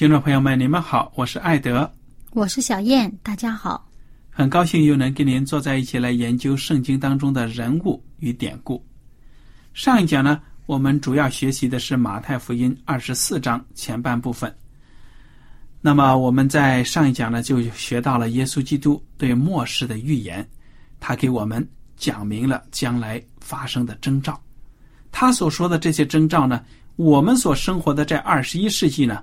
听众朋友们，你们好，我是艾德，我是小燕，大家好，很高兴又能跟您坐在一起来研究圣经当中的人物与典故。上一讲呢，我们主要学习的是马太福音二十四章前半部分。那么我们在上一讲呢，就学到了耶稣基督对末世的预言，他给我们讲明了将来发生的征兆。他所说的这些征兆呢，我们所生活的在二十一世纪呢。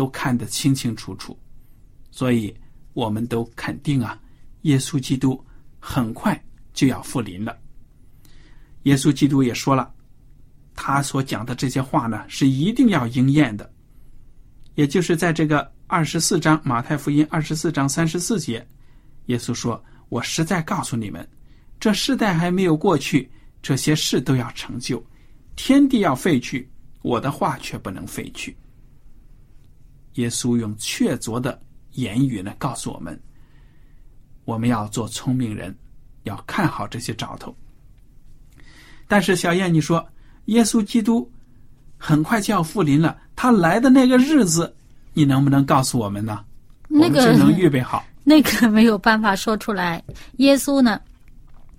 都看得清清楚楚，所以我们都肯定啊，耶稣基督很快就要复临了。耶稣基督也说了，他所讲的这些话呢，是一定要应验的。也就是在这个二十四章马太福音二十四章三十四节，耶稣说：“我实在告诉你们，这世代还没有过去，这些事都要成就，天地要废去，我的话却不能废去。”耶稣用确凿的言语呢，告诉我们：我们要做聪明人，要看好这些兆头。但是小燕，你说耶稣基督很快就要复临了，他来的那个日子，你能不能告诉我们呢？那个能预备好？那个没有办法说出来。耶稣呢，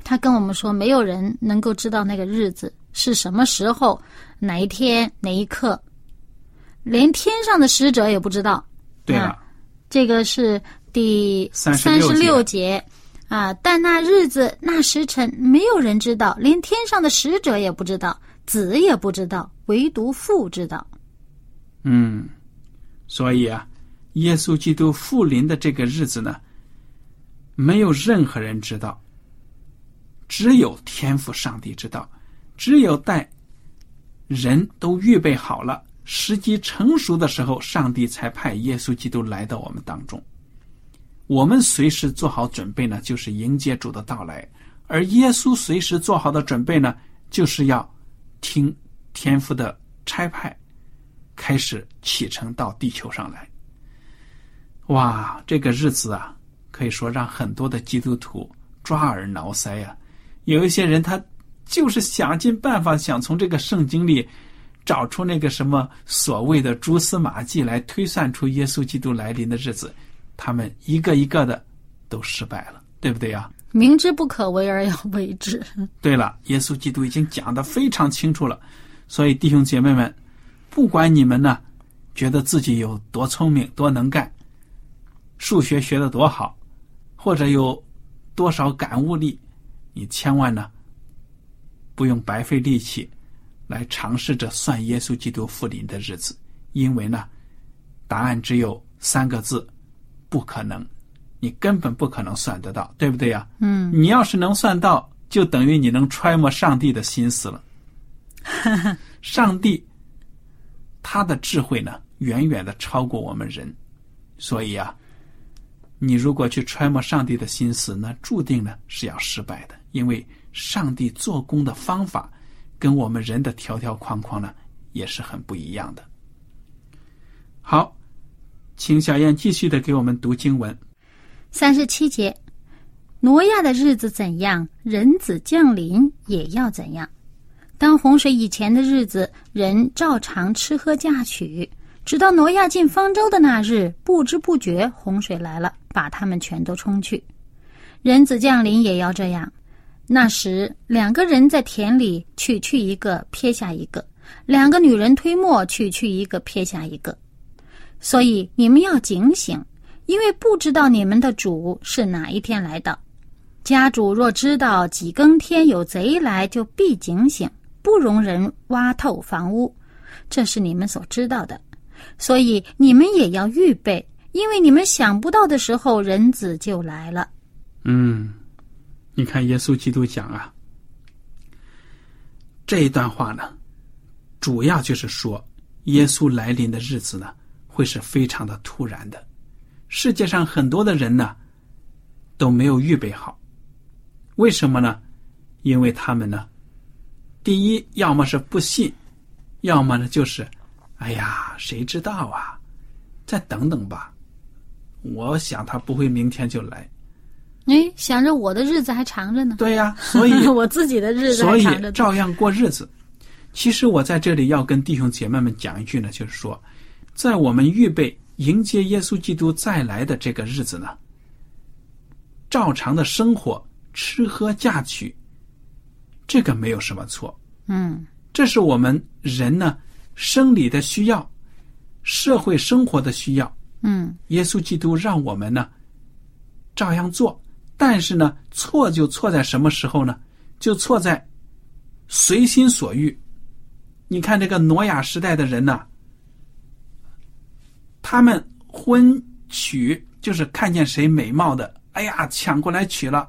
他跟我们说，没有人能够知道那个日子是什么时候、哪一天、哪一刻。连天上的使者也不知道，对了，这个是第三十六节啊。但那日子、那时辰，没有人知道，连天上的使者也不知道，子也不知道，唯独父知道。嗯，所以啊，耶稣基督复临的这个日子呢，没有任何人知道，只有天父上帝知道，只有待人都预备好了。时机成熟的时候，上帝才派耶稣基督来到我们当中。我们随时做好准备呢，就是迎接主的到来；而耶稣随时做好的准备呢，就是要听天父的差派，开始启程到地球上来。哇，这个日子啊，可以说让很多的基督徒抓耳挠腮呀。有一些人他就是想尽办法想从这个圣经里。找出那个什么所谓的蛛丝马迹来推算出耶稣基督来临的日子，他们一个一个的都失败了，对不对呀？明知不可为而要为之。对了，耶稣基督已经讲的非常清楚了，所以弟兄姐妹们，不管你们呢觉得自己有多聪明、多能干，数学学的多好，或者有多少感悟力，你千万呢不用白费力气。来尝试着算耶稣基督复临的日子，因为呢，答案只有三个字：不可能。你根本不可能算得到，对不对呀？嗯。你要是能算到，就等于你能揣摩上帝的心思了。上帝他的智慧呢，远远的超过我们人，所以啊，你如果去揣摩上帝的心思，那注定呢是要失败的，因为上帝做工的方法跟我们人的条条框框呢也是很不一样的。好，请小燕继续的给我们读经文。三十七节，挪亚的日子怎样，人子降临也要怎样。当洪水以前的日子，人照常吃喝嫁娶，直到挪亚进方舟的那日，不知不觉洪水来了，把他们全都冲去。人子降临也要这样。那时，两个人在田里取去一个，撇下一个；两个女人推磨，取去一个，撇下一个。所以你们要警醒，因为不知道你们的主是哪一天来的。家主若知道几更天有贼来，就必警醒，不容人挖透房屋。这是你们所知道的。所以你们也要预备，因为你们想不到的时候，人子就来了。嗯，你看耶稣基督讲啊，这一段话呢，主要就是说耶稣来临的日子呢。会是非常的突然的，世界上很多的人呢都没有预备好，为什么呢？因为他们呢，第一，要么是不信，要么呢就是，哎呀，谁知道啊？再等等吧，我想他不会明天就来。哎，想着我的日子还长着呢。对呀，所以 我自己的日子所以长着照样过日子。其实我在这里要跟弟兄姐妹们讲一句呢，就是说。在我们预备迎接耶稣基督再来的这个日子呢，照常的生活、吃喝嫁娶，这个没有什么错。嗯，这是我们人呢生理的需要，社会生活的需要。嗯，耶稣基督让我们呢照样做，但是呢错就错在什么时候呢？就错在随心所欲。你看这个挪亚时代的人呢。他们婚娶就是看见谁美貌的，哎呀，抢过来娶了，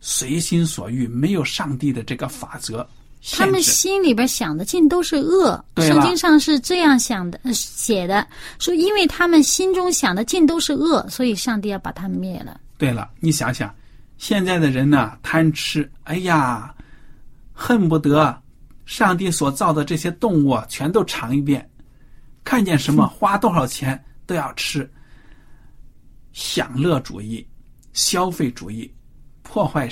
随心所欲，没有上帝的这个法则。他们心里边想的尽都是恶，圣经上是这样想的写的，说因为他们心中想的尽都是恶，所以上帝要把他们灭了。对了，你想想，现在的人呢，贪吃，哎呀，恨不得上帝所造的这些动物全都尝一遍。看见什么花多少钱都要吃，享乐主义、消费主义，破坏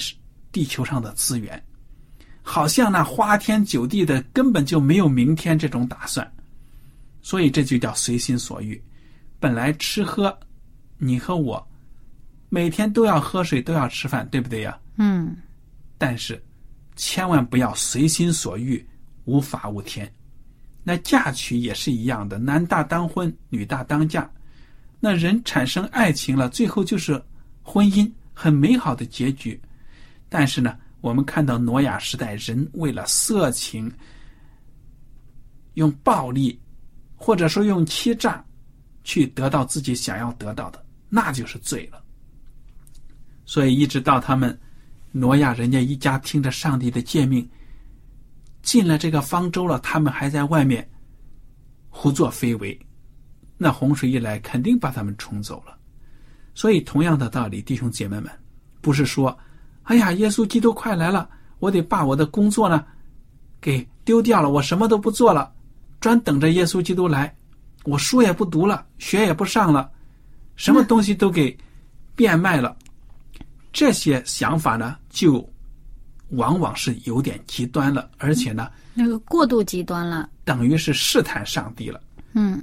地球上的资源，好像那花天酒地的根本就没有明天这种打算，所以这就叫随心所欲。本来吃喝，你和我每天都要喝水，都要吃饭，对不对呀？嗯。但是千万不要随心所欲，无法无天。那嫁娶也是一样的，男大当婚，女大当嫁。那人产生爱情了，最后就是婚姻，很美好的结局。但是呢，我们看到挪亚时代，人为了色情，用暴力，或者说用欺诈，去得到自己想要得到的，那就是罪了。所以一直到他们挪亚人家一家听着上帝的诫命。进了这个方舟了，他们还在外面胡作非为，那洪水一来，肯定把他们冲走了。所以，同样的道理，弟兄姐妹们，不是说，哎呀，耶稣基督快来了，我得把我的工作呢给丢掉了，我什么都不做了，专等着耶稣基督来，我书也不读了，学也不上了，什么东西都给变卖了。这些想法呢，就。往往是有点极端了，而且呢，那个过度极端了，等于是试探上帝了。嗯，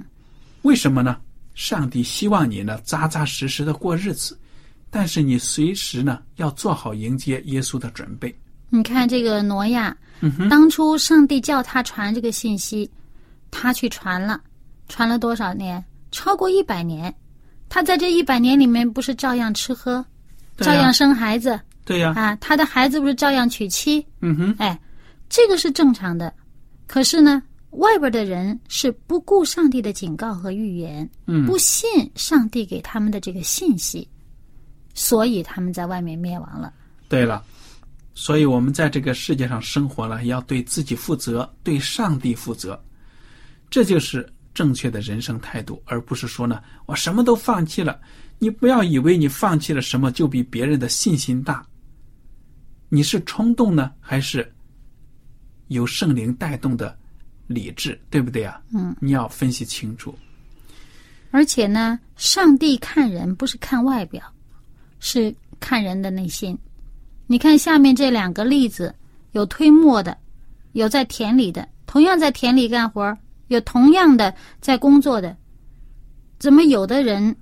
为什么呢？上帝希望你呢扎扎实实的过日子，但是你随时呢要做好迎接耶稣的准备。你看这个挪亚，嗯当初上帝叫他传这个信息，他去传了，传了多少年？超过一百年。他在这一百年里面，不是照样吃喝，照样生孩子。对呀，啊，他的孩子不是照样娶妻？嗯哼，哎，这个是正常的。可是呢，外边的人是不顾上帝的警告和预言，嗯，不信上帝给他们的这个信息，所以他们在外面灭亡了。对了，所以我们在这个世界上生活了，要对自己负责，对上帝负责，这就是正确的人生态度，而不是说呢，我什么都放弃了。你不要以为你放弃了什么就比别人的信心大。你是冲动呢，还是有圣灵带动的理智，对不对啊？嗯，你要分析清楚。而且呢，上帝看人不是看外表，是看人的内心。你看下面这两个例子，有推磨的，有在田里的，同样在田里干活有同样的在工作的，怎么有的人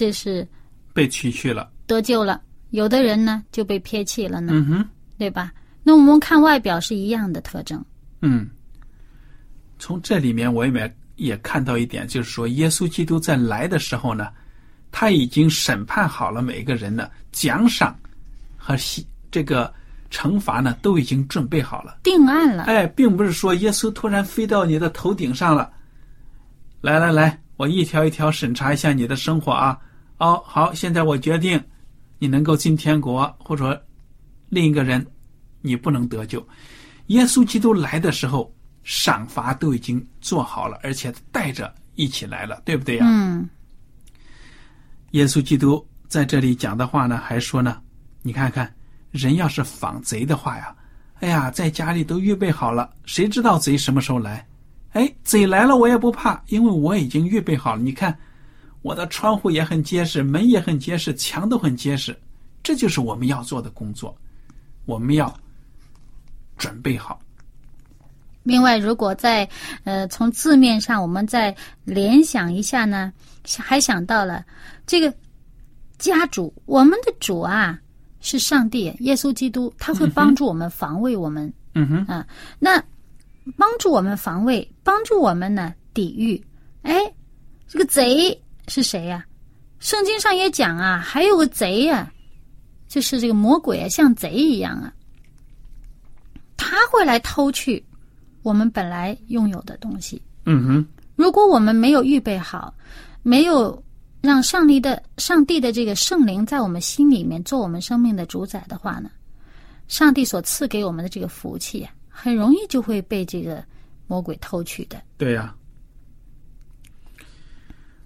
这是被取去了，得救了，有的人呢就被撇弃了呢？嗯哼，对吧？那我们看外表是一样的特征。嗯。从这里面我也也看到一点，就是说，耶稣基督在来的时候呢，他已经审判好了每一个人的奖赏和这个惩罚呢，都已经准备好了，定案了。哎，并不是说耶稣突然飞到你的头顶上了，来来来，我一条一条审查一下你的生活啊。哦，好，现在我决定你能够进天国，或者说另一个人你不能得救。耶稣基督来的时候。赏罚都已经做好了，而且带着一起来了，对不对呀？嗯。耶稣基督在这里讲的话呢，还说呢，你看看，人要是仿贼的话呀，哎呀，在家里都预备好了，谁知道贼什么时候来？哎，贼来了我也不怕，因为我已经预备好了。你看，我的窗户也很结实，门也很结实，墙都很结实，这就是我们要做的工作，我们要准备好。另外，如果在呃从字面上，我们再联想一下呢，还想到了这个家主，我们的主啊是上帝，耶稣基督，他会帮助我们防卫我们。嗯哼啊，那帮助我们防卫，帮助我们呢抵御。哎，这个贼是谁呀？圣经上也讲啊，还有个贼呀，就是这个魔鬼啊，像贼一样啊，他会来偷去。我们本来拥有的东西，嗯哼，如果我们没有预备好，没有让上帝的上帝的这个圣灵在我们心里面做我们生命的主宰的话呢，上帝所赐给我们的这个福气，啊很容易就会被这个魔鬼偷去的。对呀。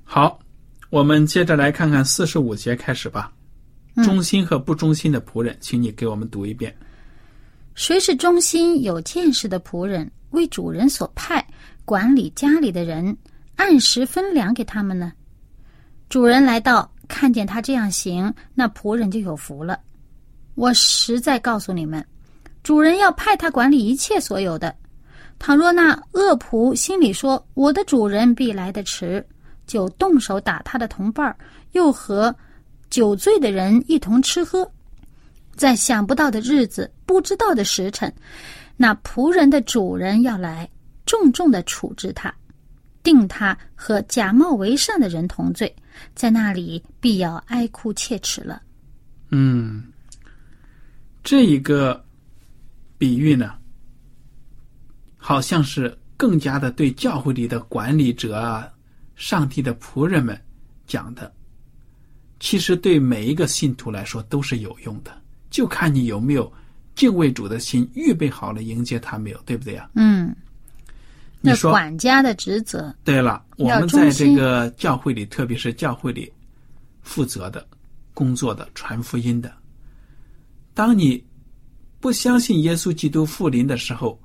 好，我们接着来看看四十五节开始吧。忠心和不忠心的仆人，请你给我们读一遍。谁是忠心有见识的仆人？为主人所派管理家里的人，按时分粮给他们呢。主人来到，看见他这样行，那仆人就有福了。我实在告诉你们，主人要派他管理一切所有的。倘若那恶仆心里说：“我的主人必来的迟”，就动手打他的同伴，又和酒醉的人一同吃喝，在想不到的日子，不知道的时辰。那仆人的主人要来，重重的处置他，定他和假冒为善的人同罪，在那里必要哀哭切齿了。嗯，这一个比喻呢，好像是更加的对教会里的管理者啊、上帝的仆人们讲的。其实对每一个信徒来说都是有用的，就看你有没有。敬畏主的心预备好了迎接他没有？对不对呀？嗯，你说管家的职责。对了，我们在这个教会里，特别是教会里负责的工作的传福音的，当你不相信耶稣基督复临的时候，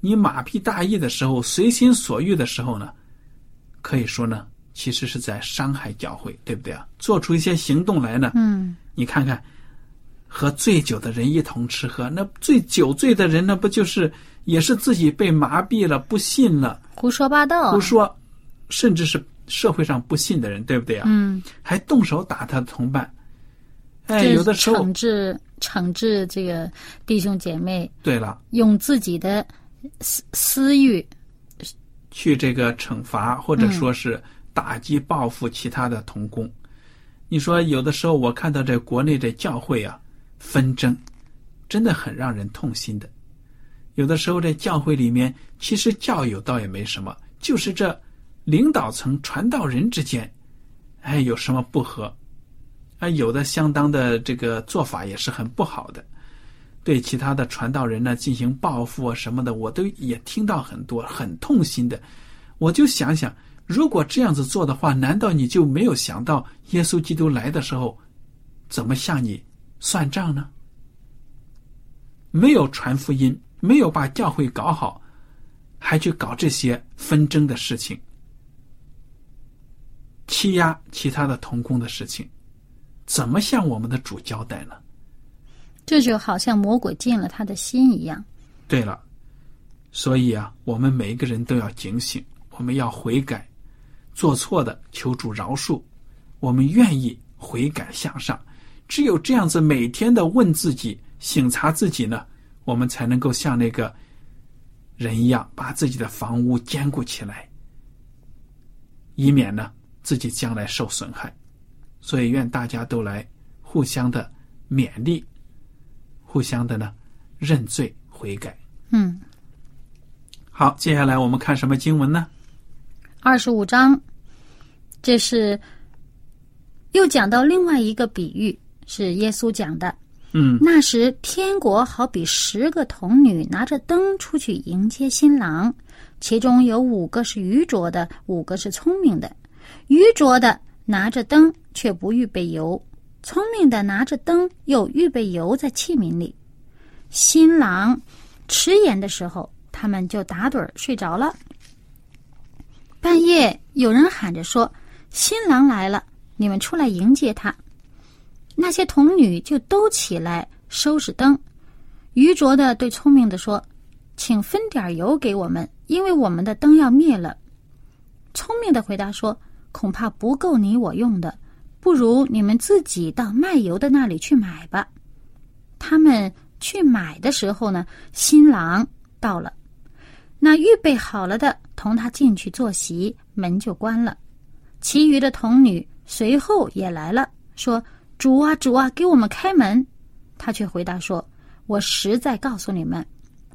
你马屁大意的时候，随心所欲的时候呢，可以说呢，其实是在伤害教会，对不对啊？做出一些行动来呢？嗯，你看看。和醉酒的人一同吃喝，那醉酒醉的人，那不就是也是自己被麻痹了，不信了，胡说八道，胡说，甚至是社会上不信的人，对不对啊？嗯，还动手打他的同伴，哎，有的时候惩治惩治这个弟兄姐妹，对了，用自己的私私欲去这个惩罚，或者说是打击报复其他的童工。你说有的时候我看到这国内这教会啊。纷争真的很让人痛心的。有的时候，在教会里面，其实教友倒也没什么，就是这领导层、传道人之间，哎，有什么不和？啊，有的相当的这个做法也是很不好的，对其他的传道人呢进行报复啊什么的，我都也听到很多很痛心的。我就想想，如果这样子做的话，难道你就没有想到耶稣基督来的时候，怎么向你算账呢？没有传福音，没有把教会搞好，还去搞这些纷争的事情，欺压其他的同工的事情，怎么向我们的主交代呢？这就好像魔鬼进了他的心一样。对了，所以啊，我们每一个人都要警醒，我们要悔改，做错的求主饶恕，我们愿意悔改向上。只有这样子，每天的问自己、醒察自己呢，我们才能够像那个人一样，把自己的房屋坚固起来，以免呢自己将来受损害。所以，愿大家都来互相的勉励，互相的呢认罪悔改。嗯，好，接下来我们看什么经文呢？二十五章，这是又讲到另外一个比喻，是耶稣讲的。嗯那时，天国好比十个童女拿着灯出去迎接新郎，其中有五个是愚拙的，五个是聪明的。愚拙的拿着灯却不预备油，聪明的拿着灯又预备油在器皿里。新郎迟延的时候，他们就打盹儿睡着了。半夜有人喊着说：“新郎来了，你们出来迎接他。”那些童女就都起来收拾灯。愚拙的对聪明的说：“请分点油给我们，因为我们的灯要灭了。”聪明的回答说：“恐怕不够你我用的，不如你们自己到卖油的那里去买吧。”他们去买的时候呢，新郎到了，那预备好了的同他进去坐席，门就关了。其余的童女随后也来了，说：“主啊，主啊，给我们开门！”他却回答说：“我实在告诉你们，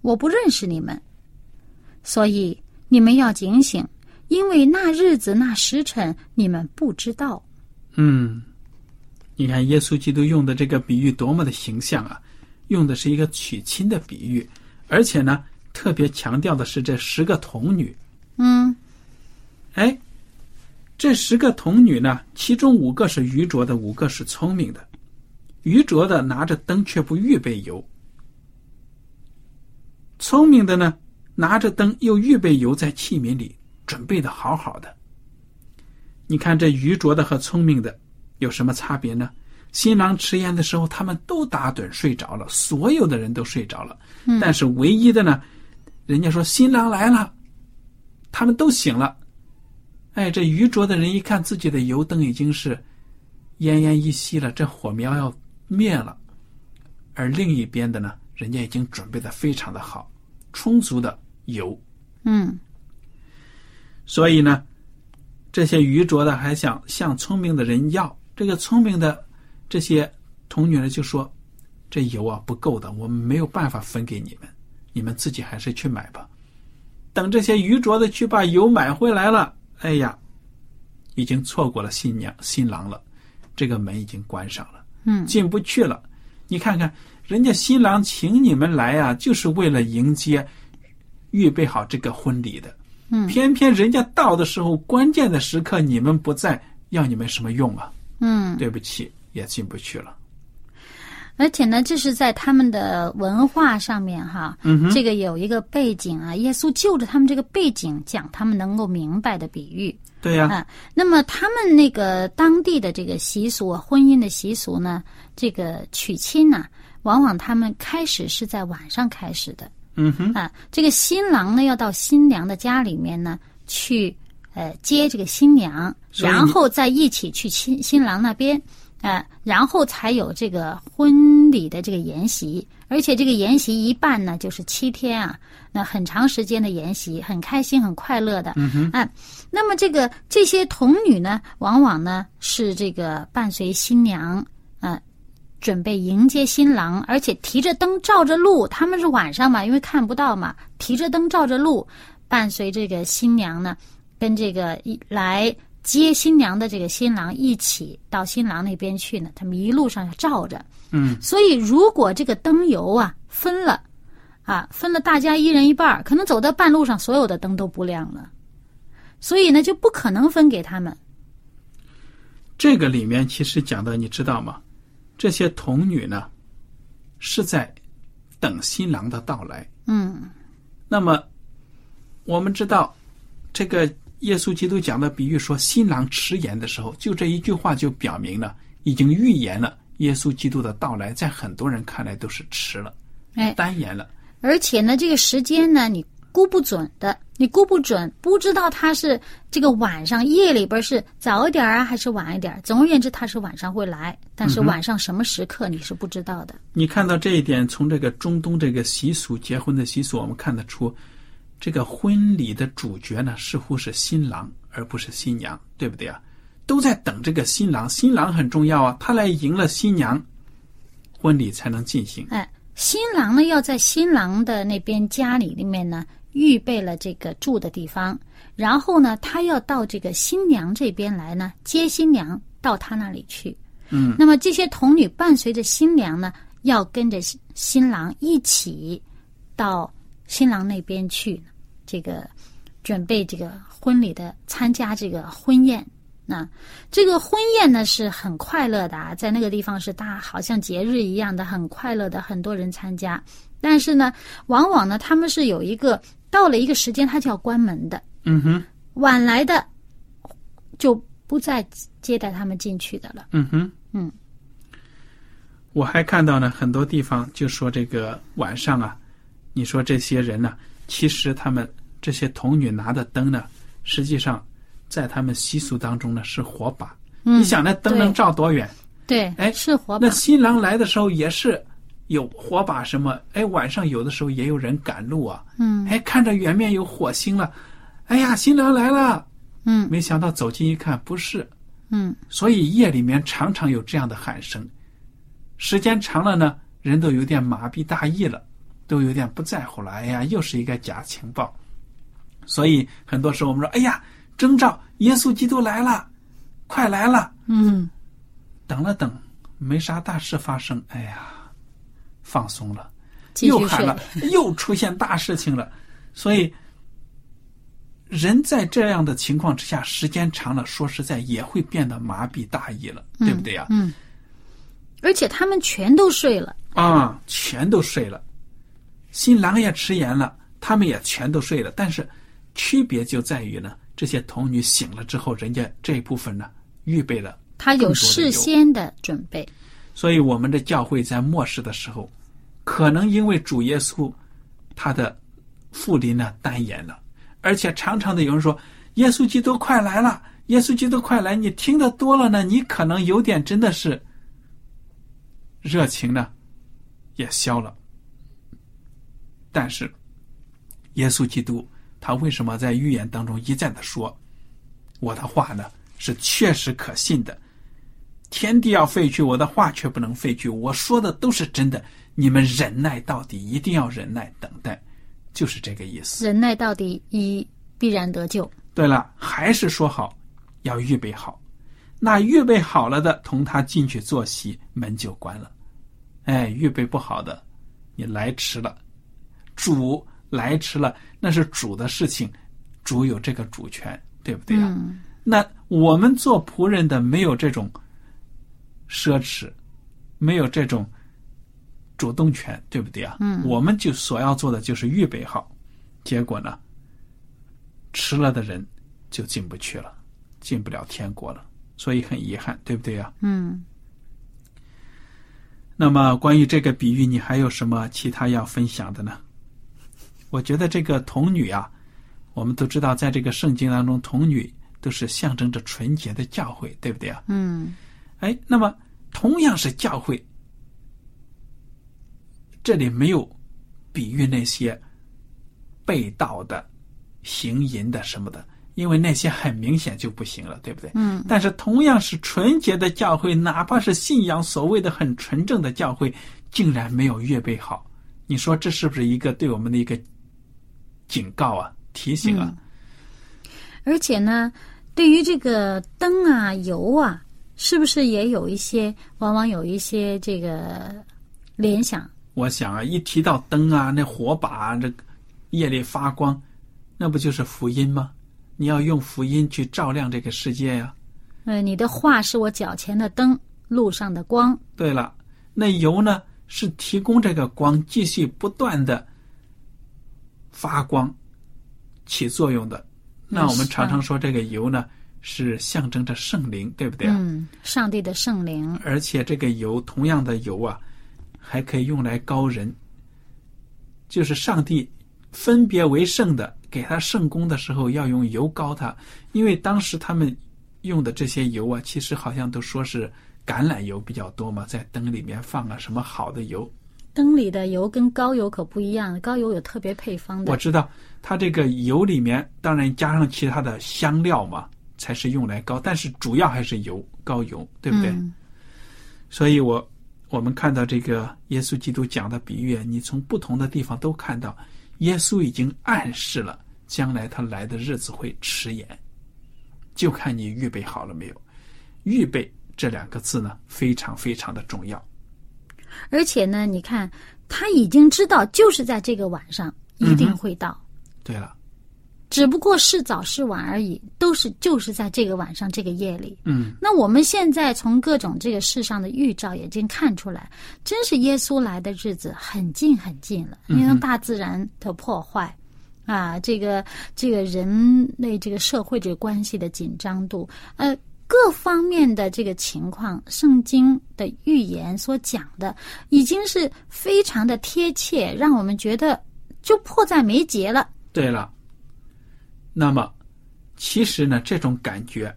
我不认识你们，所以你们要警醒，因为那日子那时辰你们不知道。嗯，你看耶稣基督用的这个比喻多么的形象啊！用的是一个娶亲的比喻，而且呢，特别强调的是这十个童女。”嗯哎，这十个童女呢，其中五个是愚拙的，五个是聪明的。愚拙的拿着灯却不预备油，聪明的呢拿着灯又预备油在器皿里，准备的好好的。你看这愚拙的和聪明的有什么差别呢？新郎迟延的时候，他们都打盹睡着了，所有的人都睡着了。嗯但是唯一的呢，人家说新郎来了，他们都醒了。哎，这愚拙的人一看自己的油灯已经是奄奄一息了，这火苗要灭了，而另一边的呢，人家已经准备的非常的好，充足的油，嗯所以呢，这些愚拙的还想向聪明的人要，这个聪明的这些童女呢就说：“这油啊不够的，我们没有办法分给你们，你们自己还是去买吧。”等这些愚拙的去把油买回来了，哎呀，已经错过了新娘新郎了，这个门已经关上了。嗯进不去了。你看看，人家新郎请你们来啊，就是为了迎接、预备好这个婚礼的。嗯偏偏人家到的时候，关键的时刻你们不在，要你们什么用啊？嗯，对不起，也进不去了。而且呢，这是在他们的文化上面哈，嗯这个有一个背景啊。耶稣就着他们这个背景讲他们能够明白的比喻对呀、啊。那么他们那个当地的这个习俗啊，婚姻的习俗呢，这个娶亲呢、往往他们开始是在晚上开始的嗯哼，啊。这个新郎呢，要到新娘的家里面呢去呃接这个新娘，然后再一起去新新郎那边。啊，然后才有这个婚礼的这个筵席，而且这个筵席一办呢就是七天啊，那很长时间的筵席，很开心、很快乐的。嗯哼，啊，那么这个这些童女呢，往往呢是这个伴随新娘啊，准备迎接新郎，而且提着灯照着路。他们是晚上嘛，因为看不到嘛，提着灯照着路，伴随这个新娘呢，跟这个一来接新娘的这个新郎一起到新郎那边去呢。他们一路上要照着，嗯，所以如果这个灯油啊分了，啊分了大家一人一半儿，可能走到半路上所有的灯都不亮了。所以呢就不可能分给他们。这个里面其实讲的，你知道吗？这些童女呢，是在等新郎的到来。嗯那么，我们知道，这个耶稣基督讲的比喻说，新郎迟延的时候，就这一句话就表明了，已经预言了耶稣基督的到来，在很多人看来都是迟了、哎，单延了。而且呢，这个时间呢，你估不准的，你估不准，不知道他是这个晚上夜里边是早一点啊，还是晚一点。总而言之，他是晚上会来，但是晚上什么时刻你是不知道的。你看到这一点，从这个中东这个习俗结婚的习俗，我们看得出，这个婚礼的主角呢，似乎是新郎而不是新娘，对不对啊？都在等这个新郎，新郎很重要啊，他来迎了新娘，婚礼才能进行。哎，新郎呢要在新郎的那边家里里面呢预备了这个住的地方，然后呢他要到这个新娘这边来呢接新娘到他那里去。嗯，那么这些童女伴随着新娘呢，要跟着新新郎一起到新郎那边去，这个准备这个婚礼的参加这个婚宴。那这个婚宴呢是很快乐的啊，在那个地方是大好像节日一样的，很快乐的，很多人参加。但是呢，往往呢他们是有一个到了一个时间，他就要关门的，嗯哼，晚来的就不再接待他们进去的了。嗯哼，嗯。我还看到呢，很多地方就说这个晚上啊，你说这些人呢，其实他们这些童女拿的灯呢，实际上在他们习俗当中呢是火把。嗯你想那灯能照多远？对，哎是火把那。新郎来的时候也是有火把什么？哎，晚上有的时候也有人赶路啊。嗯哎，看着远面有火星了，哎呀，新郎来了！嗯没想到走近一看，不是。嗯所以夜里面常常有这样的喊声，时间长了呢，人都有点麻痹大意了，都有点不在乎了。哎呀，又是一个假情报。所以很多时候我们说，哎呀，征兆耶稣基督来了，快来了。嗯等了等，没啥大事发生，哎呀，放松了，又喊了，又出现大事情了，所以人在这样的情况之下，时间长了，说实在也会变得麻痹大意了，对不对呀？嗯，而且他们全都睡了。啊，全都睡了，新郎也迟延了，他们也全都睡了，但是区别就在于呢，这些童女醒了之后，人家这一部分呢预备了。他有事先的准备。所以我们的教会在末世的时候，可能因为主耶稣他的复临呢单言了，而且常常的有人说耶稣基督快来了，耶稣基督快来，你听的多了呢，你可能有点真的是热情呢也消了。但是耶稣基督他为什么在预言当中一再的说我的话呢是确实可信的？天地要废去，我的话却不能废去。我说的都是真的，你们忍耐到底，一定要忍耐等待，就是这个意思。忍耐到底，一必然得救。对了，还是说好，要预备好。那预备好了的，同他进去坐席，门就关了。哎，预备不好的，你来迟了，主来迟了，那是主的事情，主有这个主权，对不对呀、嗯那我们做仆人的没有这种奢侈，没有这种主动权，对不对啊？嗯我们就所要做的就是预备好，结果呢，迟了的人就进不去了，进不了天国了，所以很遗憾，对不对啊？嗯，那么关于这个比喻，你还有什么其他要分享的呢？我觉得这个童女啊，我们都知道，在这个圣经当中，童女都是象征着纯洁的教会，对不对啊？嗯哎，那么同样是教会，这里没有比喻那些被盗的、行淫的什么的，因为那些很明显就不行了，对不对？嗯。但是同样是纯洁的教会，哪怕是信仰所谓的很纯正的教会，竟然没有预备好，你说这是不是一个对我们的一个警告啊、提醒啊？而且呢，对于这个灯啊、油啊，是不是也有一些，往往有一些这个联想？我想啊，一提到灯啊，那火把啊，这夜里发光，那不就是福音吗？你要用福音去照亮这个世界呀。呃，你的话是我脚前的灯，路上的光。对了，那油呢是提供这个光，继续不断的发光起作用的。那我们常常说这个油呢是象征着圣灵，对不对啊？嗯，上帝的圣灵。而且这个油，同样的油啊，还可以用来高人，就是上帝分别为圣的，给他圣功的时候要用油膏他，因为当时他们用的这些油啊，其实好像都说是橄榄油比较多嘛，在灯里面放了什么好的油。灯里的油跟高油可不一样，高油有特别配方的。我知道，它这个油里面当然加上其他的香料嘛，才是用来高，但是主要还是油，高油，对不对？嗯所以我我们看到这个耶稣基督讲的比喻，你从不同的地方都看到，耶稣已经暗示了将来他来的日子会迟延，就看你预备好了没有。预备这两个字呢，非常非常的重要。而且呢，你看他已经知道，就是在这个晚上一定会到，对了，只不过是早是晚而已，都是就是在这个晚上这个夜里。嗯，那我们现在从各种这个世上的预兆已经看出来，真是耶稣来的日子很近很近了。因为大自然的破坏，啊，这个这个人类这个社会这个关系的紧张度，呃，各方面的这个情况，圣经的预言所讲的，已经是非常的贴切，让我们觉得就迫在眉睫了。对了，那么其实呢，这种感觉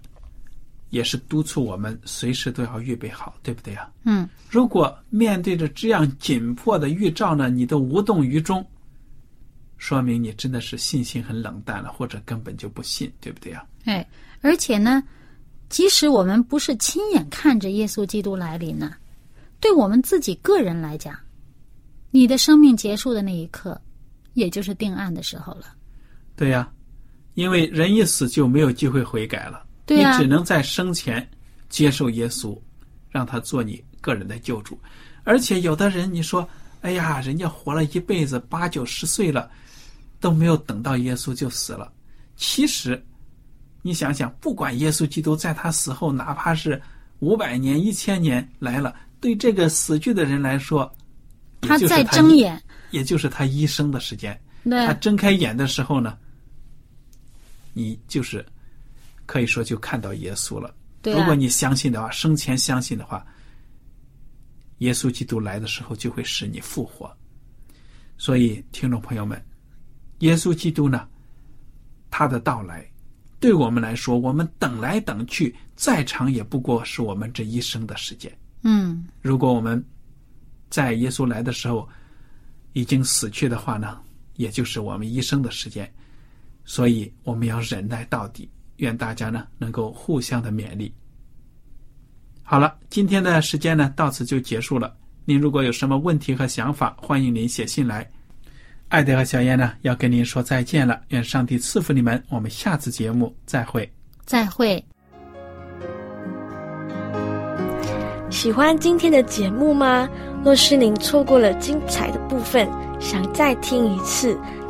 也是督促我们随时都要预备好，对不对啊？嗯，如果面对着这样紧迫的预兆呢，你都无动于衷，说明你真的是信心很冷淡了，或者根本就不信，对不对啊？哎，而且呢，即使我们不是亲眼看着耶稣基督来临呢，对我们自己个人来讲，你的生命结束的那一刻，也就是定案的时候了。对呀、因为人一死就没有机会悔改了，你只能在生前接受耶稣，让他做你个人的救主。而且有的人，你说，哎呀，人家活了一辈子八九十岁了，都没有等到耶稣就死了。其实，你想想，不管耶稣基督在他死后，哪怕是五百年、一千年来了，对这个死去的人来说，也他就是在睁，眼，也就是他一生的时间。他睁开眼的时候呢，你就是可以说就看到耶稣了。对啊如果，你相信的话，生前相信的话，耶稣基督来的时候就会使你复活。所以，听众朋友们，耶稣基督呢，他的到来，对我们来说，我们等来等去，再长也不过是我们这一生的时间。嗯，如果我们在耶稣来的时候已经死去的话呢，也就是我们一生的时间。所以我们要忍耐到底。愿大家呢能够互相的勉励。好了，今天的时间呢到此就结束了。您如果有什么问题和想法，欢迎您写信来。艾德和小燕呢要跟您说再见了，愿上帝赐福你们。我们下次节目再会。再会。喜欢今天的节目吗？若是您错过了精彩的部分，想再听一次，